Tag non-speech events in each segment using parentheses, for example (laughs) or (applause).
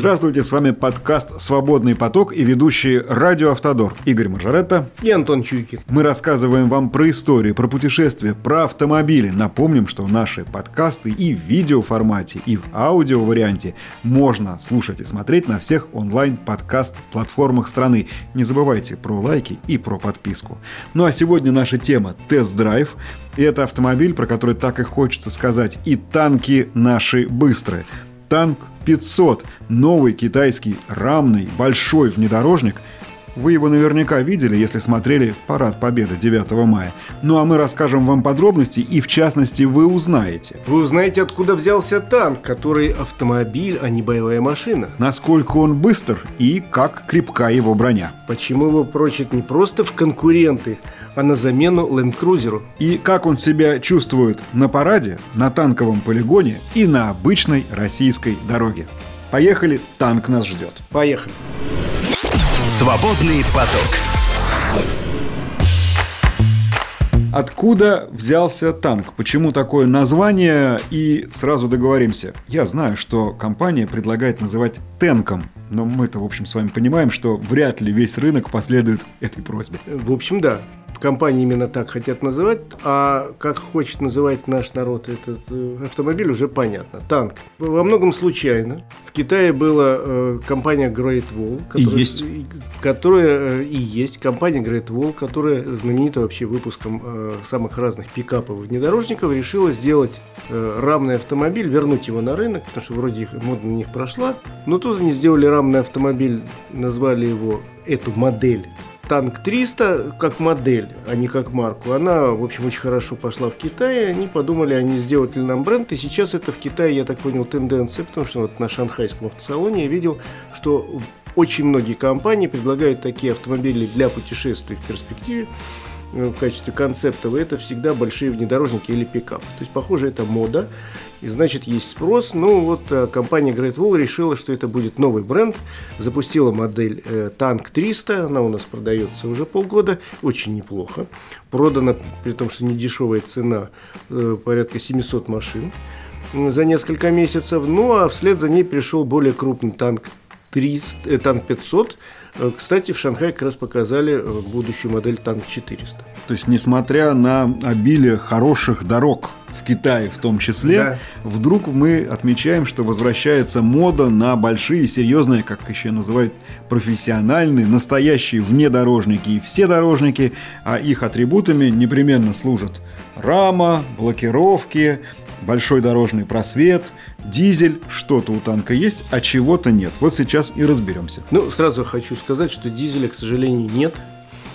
Здравствуйте, с вами подкаст «Свободный поток» и ведущий радио «Автодор» Игорь Мажоретто. И Антон Чуйкин. Мы рассказываем вам про истории, про путешествия, про автомобили. Напомним, что наши подкасты и в видеоформате, и в аудио-варианте можно слушать и смотреть на всех онлайн-подкаст-платформах страны. Не забывайте про лайки и про подписку. Ну а сегодня наша тема – тест-драйв. И это автомобиль, про который так и хочется сказать. И танки наши быстрые. Танк 500. Новый китайский рамный большой внедорожник. Вы его наверняка видели, если смотрели «Парад Победы» 9 мая. Ну а мы расскажем вам подробности и, в частности, вы узнаете. Вы узнаете, откуда взялся танк, который автомобиль, а не боевая машина. Насколько он быстр и как крепка его броня. Почему его прочат не просто в конкуренты, а на замену ленд-крузеру. И как он себя чувствует на параде, на танковом полигоне и на обычной российской дороге. Поехали, танк нас ждет. Поехали. Свободный поток. Откуда взялся танк? Почему такое название? И сразу договоримся. Я знаю, что компания предлагает называть тенком, но мы-то, в общем, с вами понимаем, что вряд ли весь рынок последует этой просьбе. В общем, да компании именно так хотят называть, а как хочет называть наш народ этот э, автомобиль, уже понятно. Танк. Во многом случайно. В Китае была э, компания Great Wall. Которая, и есть. Которая э, и есть. Компания Great Wall, которая знаменита вообще выпуском э, самых разных пикапов и внедорожников, решила сделать э, рамный автомобиль, вернуть его на рынок, потому что вроде их мода на них прошла. Но тут они сделали рамный автомобиль, назвали его эту модель танк 300 как модель, а не как марку, она, в общем, очень хорошо пошла в Китае. Они подумали, они сделают ли нам бренд. И сейчас это в Китае, я так понял, тенденция, потому что вот на шанхайском автосалоне я видел, что очень многие компании предлагают такие автомобили для путешествий в перспективе. Э, в качестве концептов, это всегда большие внедорожники или пикап. То есть, похоже, это мода, и значит есть спрос. Ну вот э, компания Great Wall решила, что это будет новый бренд, запустила модель э, Tank 300, она у нас продается уже полгода, очень неплохо. Продана, при том, что не дешевая цена, порядка 700 машин за несколько месяцев. Ну а вслед за ней пришел более крупный танк 300, э, танк 500, Э, кстати, в Шанхае как раз показали э, будущую модель Танк 400. То есть, несмотря на обилие хороших дорог в Китае в том числе, да. вдруг мы отмечаем, что возвращается мода на большие, серьезные, как еще называют, профессиональные, настоящие внедорожники и все дорожники, а их атрибутами непременно служат рама, блокировки, большой дорожный просвет, дизель, что-то у танка есть, а чего-то нет. Вот сейчас и разберемся. Ну, сразу хочу сказать, что дизеля, к сожалению, нет.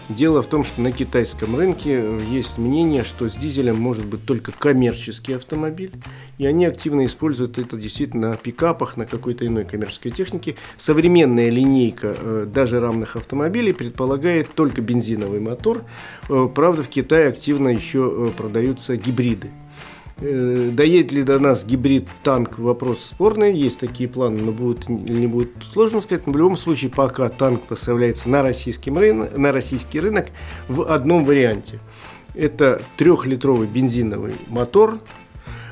Дело в том, что на китайском рынке есть мнение, что с дизелем может быть только коммерческий автомобиль, и они активно используют это действительно на пикапах, на какой-то иной коммерческой технике. Современная линейка э, даже рамных автомобилей предполагает только бензиновый мотор. Э, правда, в Китае активно еще э, продаются гибриды. Э, доедет ли до нас гибрид-танк, вопрос спорный. Есть такие планы, но будет или не будет сложно сказать. Но в любом случае, пока танк поставляется на, российским рынок, на российский рынок в одном варианте. Это трехлитровый бензиновый мотор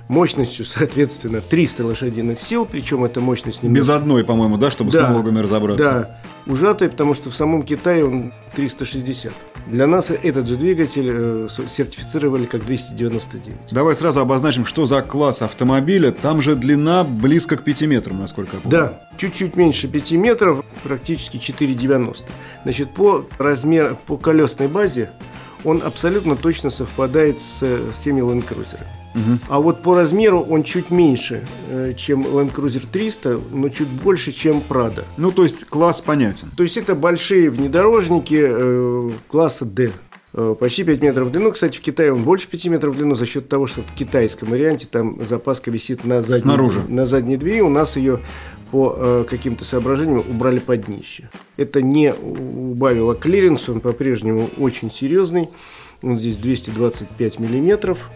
мощностью, соответственно, 300 лошадиных сил, причем эта мощность не Без одной, по-моему, да, чтобы да, с налогами разобраться? Да, ужатый, потому что в самом Китае он 360. Для нас этот же двигатель э, сертифицировали как 299. Давай сразу обозначим, что за класс автомобиля. Там же длина близко к 5 метрам, насколько я помню. Да, чуть-чуть меньше 5 метров, практически 4,90. Значит, по размеру, по колесной базе он абсолютно точно совпадает с всеми Land Cruiser. Угу. А вот по размеру он чуть меньше, э, чем Land Cruiser 300, но чуть больше, чем Prado. Ну, то есть класс понятен. То есть это большие внедорожники э, класса D. Э, почти 5 метров в длину. Кстати, в Китае он больше 5 метров в длину за счет того, что в китайском варианте там запаска висит на задней, Снаружи. на задней двери. У нас ее по э, каким-то соображениям убрали под днище. Это не убавило клиренс, он по-прежнему очень серьезный. Он здесь 225 миллиметров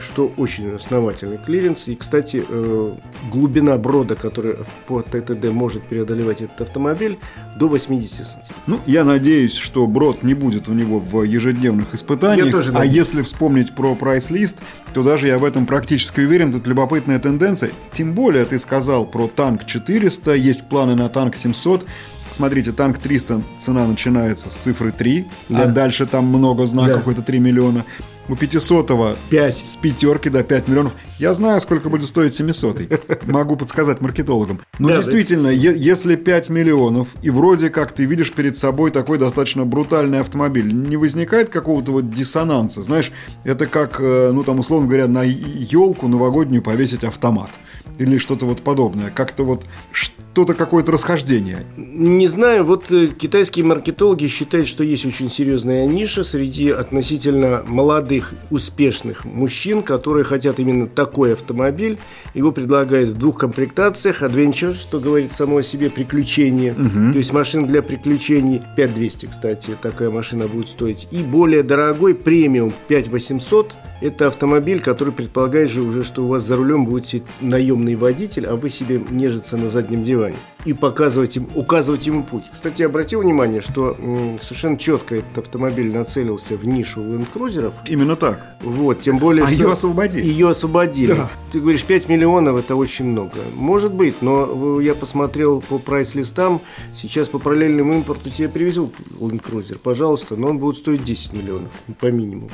что очень основательный клиренс. И, кстати, э, глубина брода, которая по ТТД может преодолевать этот автомобиль, до 80 сантиметров. Ну, я надеюсь, что брод не будет у него в ежедневных испытаниях. Я тоже а если вспомнить про прайс-лист, то даже я в этом практически уверен. Тут любопытная тенденция. Тем более ты сказал про танк 400, есть планы на танк 700. Смотрите, танк 300 цена начинается с цифры 3, а да. дальше там много знаков, да. это 3 миллиона. У 500 5. с пятерки до 5 миллионов. Я знаю, сколько будет стоить 700 Могу подсказать маркетологам. Но да, действительно, да. если 5 миллионов, и вроде как ты видишь перед собой такой достаточно брутальный автомобиль, не возникает какого-то вот диссонанса? Знаешь, это как, э, ну там, условно говоря, на елку новогоднюю повесить автомат или что-то вот подобное. Как-то вот что-то какое-то расхождение. Не знаю, вот э, китайские маркетологи считают, что есть очень серьезная ниша среди относительно молодых, успешных мужчин, которые хотят именно такой автомобиль. Его предлагают в двух комплектациях. Adventure, что говорит само о себе, приключение. Угу. То есть машина для приключений 5200, кстати, такая машина будет стоить. И более дорогой премиум 5800 это автомобиль, который предполагает же уже, что у вас за рулем будет наемный водитель, а вы себе нежиться на заднем диване и показывать им, указывать ему путь. Кстати, обратил внимание, что совершенно четко этот автомобиль нацелился в нишу ленд-крузеров. Именно так. Вот, тем более, а что... ее освободили. Ее освободили. Да. Ты говоришь, 5 миллионов – это очень много. Может быть, но я посмотрел по прайс-листам, сейчас по параллельному импорту тебе привезу ленд-крузер, пожалуйста, но он будет стоить 10 миллионов по минимуму.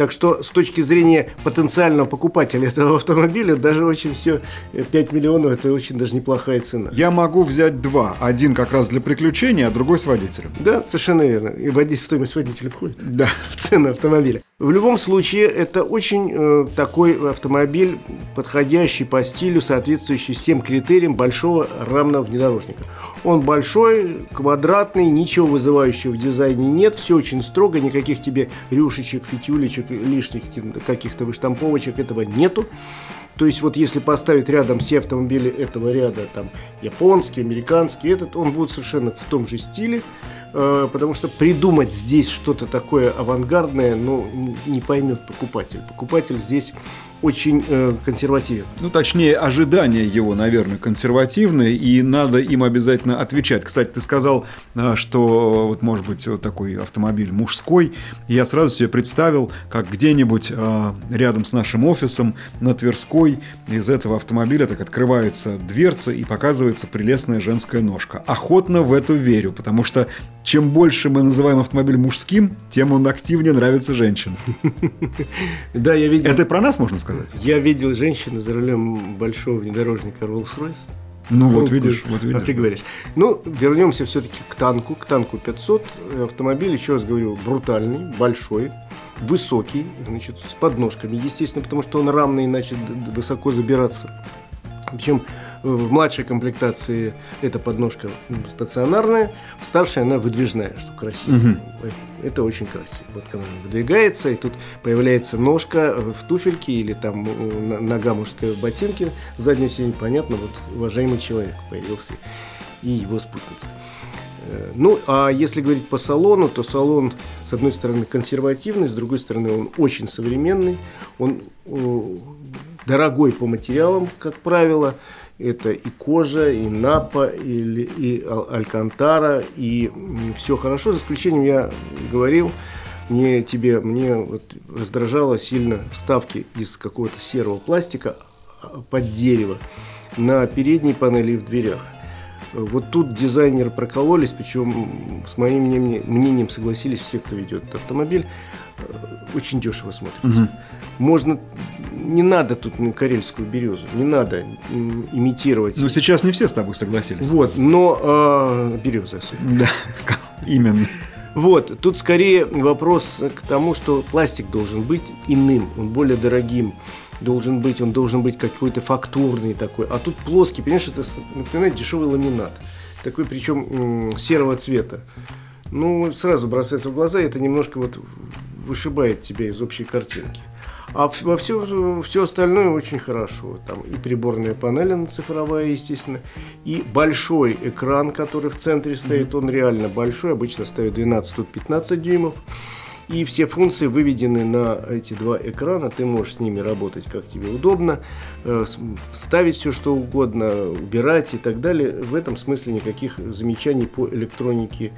Так что с точки зрения потенциального покупателя (laughs) этого автомобиля, даже очень все 5 миллионов это очень даже неплохая цена. Я могу взять два. Один как раз для приключения, а другой с водителем. Да, совершенно верно. И водитель, стоимость водителя входит да. (laughs) в цену автомобиля. В любом случае, это очень э, такой автомобиль, подходящий по стилю, соответствующий всем критериям большого рамного внедорожника. Он большой, квадратный, ничего вызывающего в дизайне нет, все очень строго, никаких тебе рюшечек, фитюлечек, лишних каких-то выштамповочек, этого нету. То есть вот если поставить рядом все автомобили этого ряда, там японский, американский, этот, он будет совершенно в том же стиле. Э, потому что придумать здесь что-то такое авангардное, ну, не поймет покупатель. Покупатель здесь очень э, консервативен. Ну, точнее, ожидания его, наверное, консервативные, и надо им обязательно отвечать. Кстати, ты сказал, э, что вот может быть вот такой автомобиль мужской. Я сразу себе представил, как где-нибудь э, рядом с нашим офисом на Тверской из этого автомобиля так открывается дверца и показывается прелестная женская ножка. Охотно в это верю, потому что чем больше мы называем автомобиль мужским, тем он активнее нравится женщинам. (laughs) Да, я видел. Это про нас можно сказать? Сказать. Я видел женщину за рулем большого внедорожника Rolls-Royce. Ну вот видишь, вот видишь. А ты говоришь. Ну, вернемся все-таки к танку, к танку 500. Автомобиль, еще раз говорю, брутальный, большой, высокий, значит, с подножками, естественно, потому что он рамный, иначе высоко забираться. Причем в младшей комплектации эта подножка стационарная, в старшей она выдвижная, что красиво. Угу. Это очень красиво. Вот когда она выдвигается, и тут появляется ножка в туфельке или там нога мужская в ботинке, заднее сиденье, понятно, вот уважаемый человек появился и его спутница. Э, ну, а если говорить по салону, то салон, с одной стороны, консервативный, с другой стороны, он очень современный, он дорогой по материалам, как правило, это и кожа, и напа, и, и алькантара, и все хорошо, за исключением, я говорил, мне тебе, мне вот раздражало сильно вставки из какого-то серого пластика а, под дерево на передней панели в дверях. Вот тут дизайнеры прокололись, причем с моим мнением согласились все, кто ведет этот автомобиль. Э, очень дешево смотрится. Угу. Можно, не надо тут карельскую березу, не надо имитировать. Но сейчас не все с тобой согласились. Вот, но э, береза особенно. Да, именно. Вот, тут скорее вопрос к тому, что пластик должен быть иным, он более дорогим должен быть, он должен быть какой-то фактурный такой. А тут плоский, понимаешь, это напоминает дешевый ламинат. Такой, причем серого цвета. Ну, сразу бросается в глаза, и это немножко вот вышибает тебя из общей картинки. А во все, все остальное очень хорошо. Там и приборная панель цифровая, естественно, и большой экран, который в центре стоит, он реально большой, обычно стоит 12, тут 15 дюймов. И все функции выведены на эти два экрана. Ты можешь с ними работать как тебе удобно, э, ставить все что угодно, убирать и так далее. В этом смысле никаких замечаний по электронике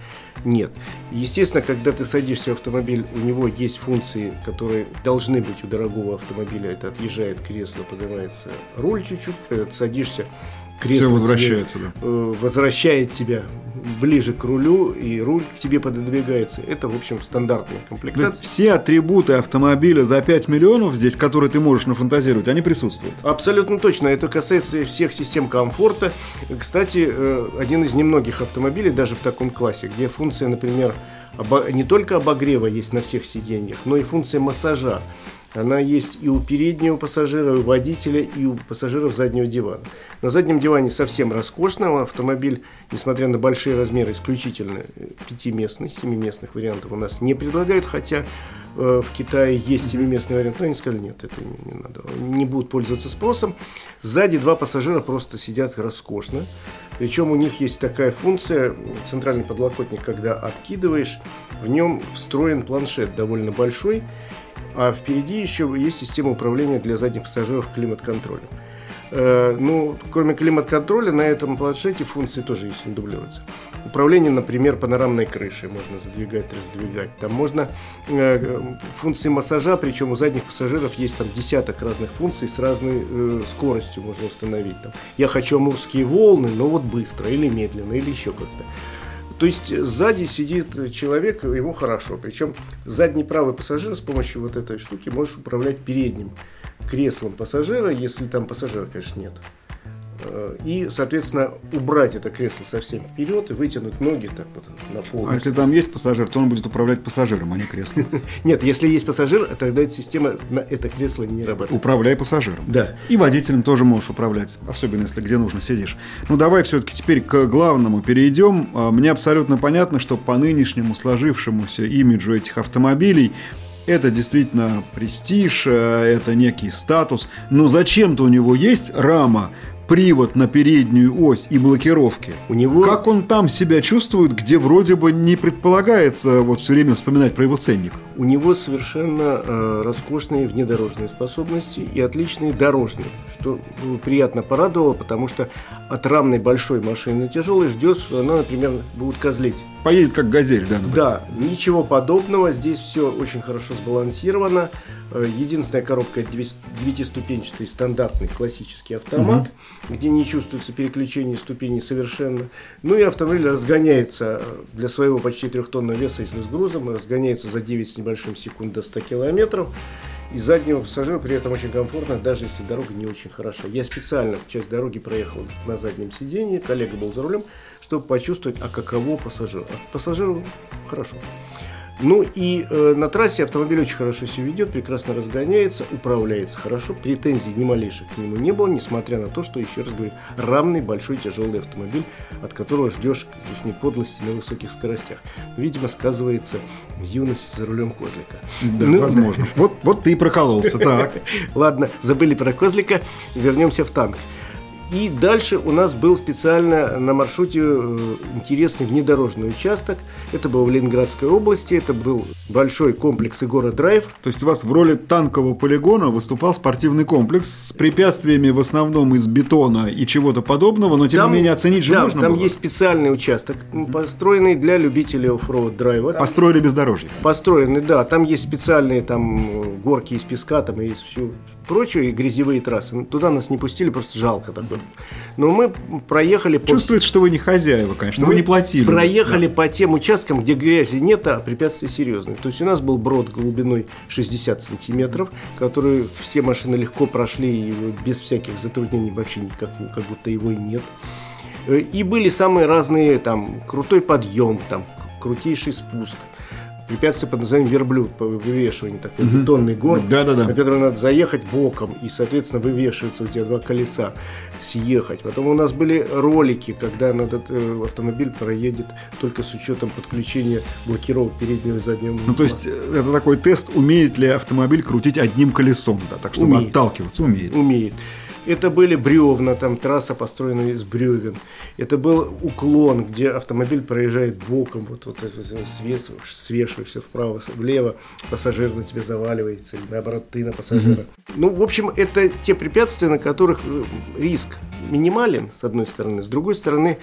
нет. Естественно, когда ты садишься в автомобиль, у него есть функции, которые должны быть у дорогого автомобиля. Это отъезжает кресло, поднимается руль чуть-чуть. Когда ты садишься, кресло Все возвращается, тебе, да. э, возвращает тебя ближе к рулю, и руль к тебе пододвигается. Это, в общем, стандартная То есть комплектация. все атрибуты автомобиля за 5 миллионов здесь, которые ты можешь нафантазировать, они присутствуют. Абсолютно точно. Это касается всех систем комфорта. Кстати, э, один из немногих автомобилей, даже в таком классе, где функция, например, обо- не только обогрева есть на всех сиденьях, но и функция массажа. Она есть и у переднего пассажира, и у водителя, и у пассажиров заднего дивана. На заднем диване совсем роскошно. Автомобиль, несмотря на большие размеры, исключительно э, пятиместный, семиместных вариантов у нас не предлагают, хотя э, в Китае есть семиместный вариант, но они сказали, нет, это не, не надо, не будут пользоваться спросом. Сзади два пассажира просто сидят роскошно. Причем у них есть такая функция, центральный подлокотник, когда откидываешь, в нем встроен планшет довольно большой, а впереди еще есть система управления для задних пассажиров климат-контролем. Э, ну, кроме климат-контроля, на этом планшете функции тоже есть, не дублируются. Управление, например, панорамной крышей можно задвигать, раздвигать. Там можно э, функции массажа, причем у задних пассажиров есть там десяток разных функций с разной э, скоростью можно установить. Там, я хочу амурские волны, но вот быстро или медленно, или еще как-то. То есть сзади сидит человек, ему хорошо. Причем задний правый пассажир с помощью вот этой штуки можешь управлять передним креслом пассажира, если там пассажира, конечно, нет. Э, И, соответственно, убрать это кресло совсем вперед и вытянуть ноги так вот на пол. А если там есть пассажир, то он будет управлять пассажиром, а не креслом. (laughs) Нет, если есть пассажир, тогда эта система на это кресло не работает. Управляй пассажиром. Да. И водителем тоже можешь управлять, особенно если где нужно сидишь. Ну давай все-таки теперь к главному перейдем. А, Мне абсолютно понятно, что по нынешнему сложившемуся имиджу этих автомобилей это действительно престиж, э, это некий статус. Но зачем-то у него есть рама, привод на переднюю ось и блокировки. У него Как он там себя чувствует, где вроде бы не предполагается вот все время вспоминать про его ценник? У него совершенно э, роскошные внедорожные способности и отличные дорожные, что ну, приятно порадовало, потому что от рамной большой машины тяжелой ждешь, что она, например, будет козлить. Поедет как газель, да? например? Да, ничего подобного. Здесь все очень хорошо сбалансировано. Э, Единственная коробка это девяти- девятиступенчатый стандартный классический автомат, где не чувствуется переключение ступеней совершенно. Ну и автомобиль разгоняется э, для своего почти трехтонного веса, если с грузом, разгоняется за 9 с небольшим секунд до 100 километров. И заднего пассажира при этом очень комфортно, даже если дорога не очень хороша. Я специально часть дороги проехал на заднем сидении, коллега был за рулем, чтобы почувствовать, а каково пассажиру. А пассажиру хорошо. Ну и э, на трассе автомобиль очень хорошо себя ведет, прекрасно разгоняется, управляется хорошо, претензий ни малейших к нему не было, несмотря на то, что, еще раз говорю, равный большой тяжелый автомобиль, от которого ждешь их подлости на высоких скоростях. Видимо, сказывается юность за рулем козлика. Да, Ну, возможно. (laughs) Вот, вот ты и прокололся, так. Ладно, забыли про козлика, вернемся в танк. И дальше у нас был специально на маршруте э, интересный внедорожный участок. Это был в Ленинградской области, это был большой комплекс Игора Драйв. То есть у вас в роли танкового полигона выступал спортивный комплекс с препятствиями в основном из бетона и чего-то подобного, но тем не менее оценить же да, можно там было. есть специальный участок, построенный для любителей оффроуд драйва. Построили бездорожье. Построены, да, там есть специальные там э, горки из песка, там есть все прочее, и грязевые трассы. Ну, Туда нас не пустили, просто жалко такое. Но мы проехали по Чувствуется, что вы не хозяева, конечно, Мы вы не платили. Проехали по тем участкам, где грязи нет, а препятствия серьезные. То есть у нас был брод глубиной 60 сантиметров, который все машины легко прошли и без всяких затруднений вообще никак, как будто его и нет. Э, И были самые разные, там, крутой подъем, там, крутейший спуск. Препятствие под названием верблюд по вывешиванию, такой бетонный горб, Да-да-да. на который надо заехать боком, и, соответственно, вывешиваются у тебя два колеса, съехать. Потом у нас были ролики, когда надо, э, автомобиль проедет только с учетом подключения блокировок переднего и заднего Ну, то есть, э, это такой тест, умеет ли автомобиль крутить одним колесом, да, так чтобы Умеет. отталкиваться, умеет. умеет. Это были бревна, там трасса построена из бревен. Это был уклон, где автомобиль проезжает боком, вот, вот свес, свешиваешься вправо, влево, пассажир на тебя заваливается, или наоборот, ты на пассажира. Mm-hmm. Ну, в общем, это те препятствия, на которых э, риск минимален, с одной стороны. С другой стороны,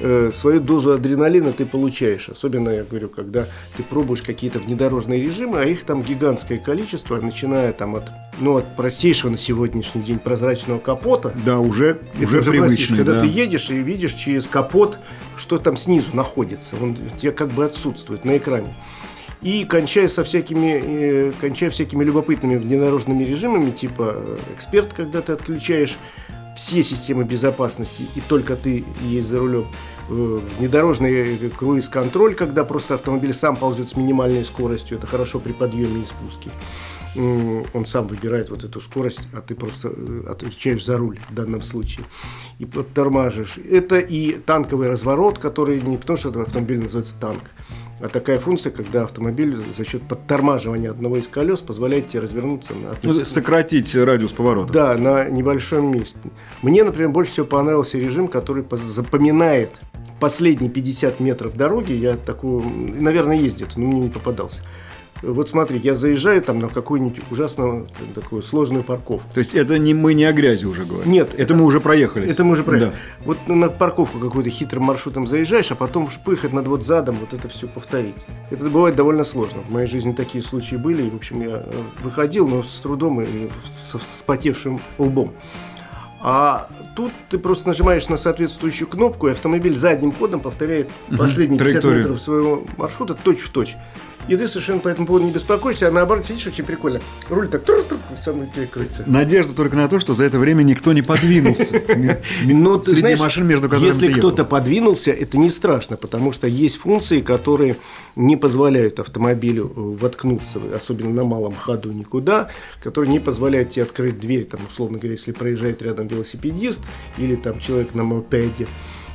э, свою дозу адреналина ты получаешь. Особенно, я говорю, когда ты пробуешь какие-то внедорожные режимы, а их там гигантское количество, начиная там от, ну, от простейшего на сегодняшний день прозрачного капота. Да, уже, это уже привычно. Когда да. ты едешь и видишь через капот, что там снизу находится. Он у тебя как бы отсутствует на экране. И кончая со всякими, э, кончая всякими любопытными внедорожными режимами, типа э, эксперт, когда ты отключаешь все системы безопасности, и только ты есть за рулем. Э, внедорожный круиз-контроль, когда просто автомобиль сам ползет с минимальной скоростью, это хорошо при подъеме и спуске. Он сам выбирает вот эту скорость, а ты просто э, отвечаешь за руль в данном случае. И подтормаживаешь. Это и танковый разворот, который не потому, что автомобиль называется танк, а такая функция, когда автомобиль за счет подтормаживания одного из колес позволяет тебе развернуться на ну, сократить радиус поворота. Да, на небольшом месте. Мне, например, больше всего понравился режим, который запоминает последние 50 метров дороги. Я такую, наверное, ездит, но мне не попадался вот смотри, я заезжаю там на какую-нибудь ужасную такую сложную парковку. То есть это не мы не о грязи уже говорим? Нет. Это, это мы уже проехали. Это мы уже проехали. Да. Вот на парковку какой-то хитрым маршрутом заезжаешь, а потом поехать над вот задом, вот это все повторить. Это бывает довольно сложно. В моей жизни такие случаи были. И, в общем, я э, выходил, но с трудом и с вспотевшим лбом. А тут ты просто нажимаешь на соответствующую кнопку, и автомобиль задним ходом повторяет последние 50 метров своего маршрута точь-в-точь. -точь. И ты совершенно по этому поводу не беспокоишься, а наоборот сидишь очень прикольно. Руль так тур -тур, сам тебе крутится. Надежда только на то, что за это время никто не подвинулся. (laughs) Но среди машин, между которыми Если кто-то подвинулся, это не страшно, потому что есть функции, которые не позволяют автомобилю э, воткнуться, особенно на малом ходу никуда, которые не позволяют тебе открыть дверь, там, условно говоря, если проезжает рядом велосипедист или там человек на мопеде.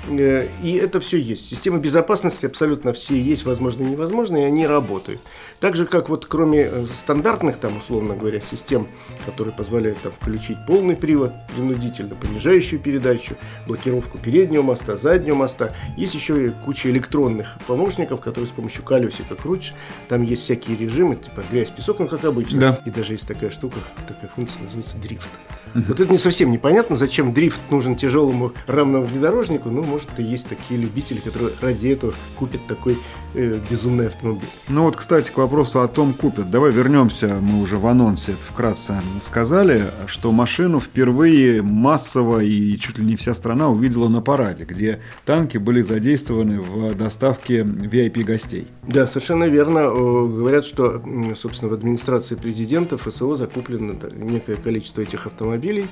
Э, и это все есть. Системы безопасности абсолютно все есть, возможно и невозможно, и они работают. Так же, как вот кроме э, стандартных, там, условно говоря, систем, которые позволяют там, включить полный привод, принудительно понижающую передачу, блокировку переднего моста, заднего моста, есть еще и куча электронных помощников, которые с помощью колесика крутишь. Там есть всякие режимы, типа грязь, песок, ну как обычно. Да. И даже есть такая штука, такая функция, называется дрифт. Угу. Вот это не совсем непонятно, зачем дрифт нужен тяжелому рамному внедорожнику. Ну, может, и есть такие любители, которые ради этого купят такой э, безумный автомобиль. Ну вот, кстати, к вопросу о том, купят. Давай вернемся, мы уже в анонсе это вкратце сказали, что машину впервые массово и чуть ли не вся страна увидела на параде, где танки были задействованы в доставке VIP-гостей. Да, совершенно верно. Говорят, что, собственно, в администрации президента ФСО закуплено некое количество этих автомобилей,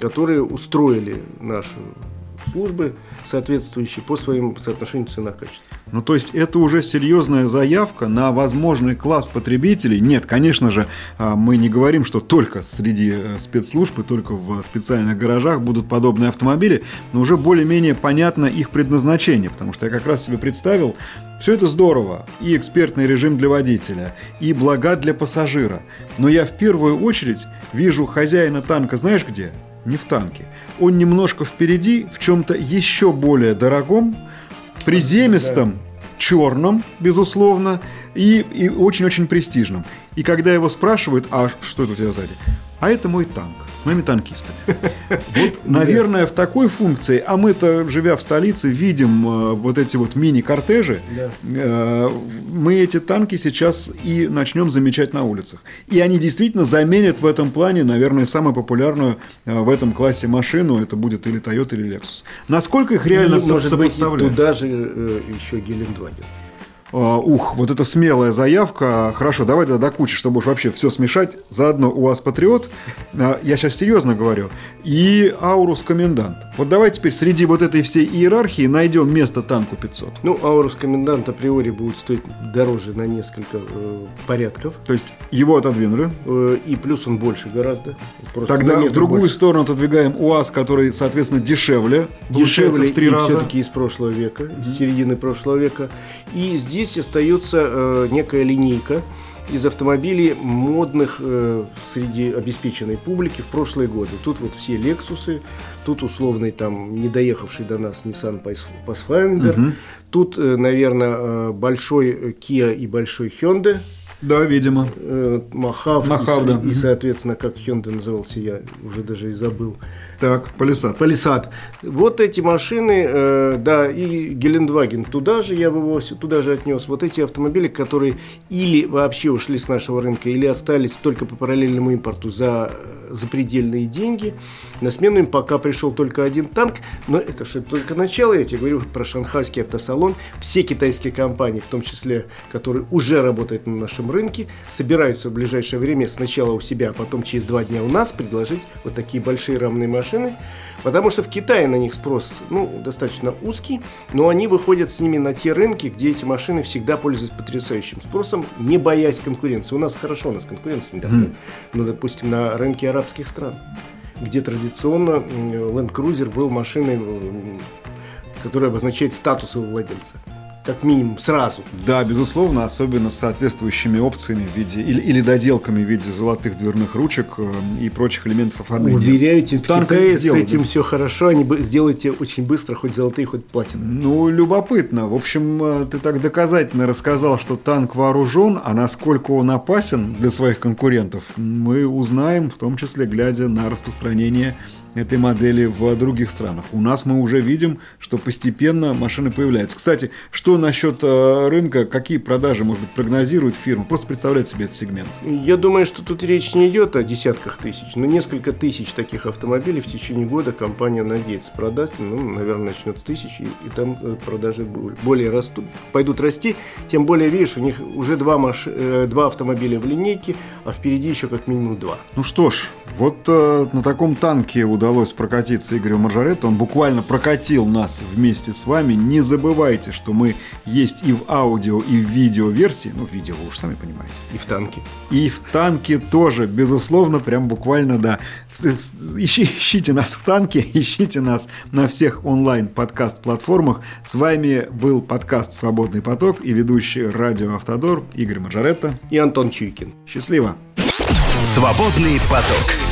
которые устроили нашу службы соответствующие по своим соотношению цена-качество. Ну, то есть это уже серьезная заявка на возможный класс потребителей. Нет, конечно же, а, мы не говорим, что только среди э, спецслужб и только в специальных гаражах будут подобные автомобили, но уже более-менее понятно их предназначение, потому что я как раз себе представил, все это здорово, и экспертный режим для водителя, и блага для пассажира, но я в первую очередь вижу хозяина танка знаешь где? Не в танке. Он немножко впереди, в чем-то еще более дорогом, приземистом, черном, безусловно, и, и очень-очень престижном. И когда его спрашивают, а что это у тебя сзади? А это мой танк с моими танкистами. Вот, наверное, в такой функции, а мы-то, живя в столице, видим э, вот эти вот мини-кортежи, э, мы эти танки сейчас и начнем замечать на улицах. И они действительно заменят в этом плане, наверное, самую популярную э, в этом классе машину, это будет или Toyota, или Lexus. Насколько их реально и, может быть, туда же еще Гелендваген. А, ух, вот это смелая заявка. Хорошо, давай тогда до кучи, чтобы уж вообще все смешать. Заодно у вас Патриот, а, я сейчас серьезно говорю, и Аурус Комендант. Вот давай теперь среди вот этой всей иерархии найдем место танку 500. Ну, Аурус Комендант априори будет стоить дороже на несколько э, порядков. То есть его отодвинули? Э, и плюс он больше гораздо. Просто Тогда в другую больше. сторону отодвигаем УАЗ, который, соответственно, дешевле. Дешевле в три раза. все-таки из прошлого века, mm-hmm. из середины прошлого века. И здесь здесь остается э, некая линейка, из автомобилей модных э, среди обеспеченной публики в прошлые годы. Тут вот все Lexus, тут условный там не доехавший до нас Nissan Pathfinder, угу. тут, э, наверное, э, большой Kia и большой Hyundai. Да, видимо. Э, Махав, Махав и, да. и, соответственно, как Hyundai назывался, я уже даже и забыл. Так, Палисад. Палисад. Вот эти машины, э, да, и Гелендваген туда же, я бы его туда же отнес. Вот эти автомобили, которые или вообще ушли с нашего рынка, или остались только по параллельному импорту за запредельные деньги. На смену им пока пришел только один танк, но это что только начало, я тебе говорю про шанхайский автосалон. Все китайские компании, в том числе, которые уже работают на нашем рынке, собираются в ближайшее время сначала у себя, а потом через два дня у нас предложить вот такие большие рамные машины, потому что в Китае на них спрос ну, достаточно узкий, но они выходят с ними на те рынки, где эти машины всегда пользуются потрясающим спросом, не боясь конкуренции. У нас хорошо, у нас конкуренция недавно, mm. ну, допустим, на рынке арабских стран, где традиционно Land Cruiser был машиной, которая обозначает статус его владельца как минимум, сразу. Да, безусловно, особенно с соответствующими опциями в виде или, или доделками в виде золотых дверных ручек э, и прочих элементов оформления. Уверяю, в Китае с этим все хорошо, они сделаете очень быстро, хоть золотые, хоть платиновые. Ну, любопытно. В общем, э, ты так доказательно рассказал, что танк вооружен, а насколько он опасен для своих конкурентов, мы узнаем, в том числе глядя на распространение этой модели в других странах. У нас мы уже видим, что постепенно машины появляются. Кстати, что насчет э, рынка, какие продажи, может быть, прогнозирует фирма? Просто представлять себе этот сегмент. Я думаю, что тут речь не идет о десятках тысяч, но несколько тысяч таких автомобилей в течение года компания надеется продать. Ну, наверное, начнет с тысячи, и там э, продажи более растут, пойдут расти. Тем более, видишь, у них уже два, маш... Э, два автомобиля в линейке, а впереди еще как минимум два. Ну что ж, вот э, на таком танке удалось прокатиться Игорю Маржаретто. Он буквально прокатил нас вместе с вами. Не забывайте, что мы есть и в аудио, и в видео версии. Ну, видео вы уж сами понимаете. И в танке. И в танке тоже, безусловно, прям буквально, да. Ищи, ищите нас в танке, (laughs) ищите нас на всех онлайн-подкаст-платформах. С вами был подкаст «Свободный поток» и ведущий радио «Автодор» Игорь Маржаретто и Антон Чуйкин. Счастливо! Свободный поток.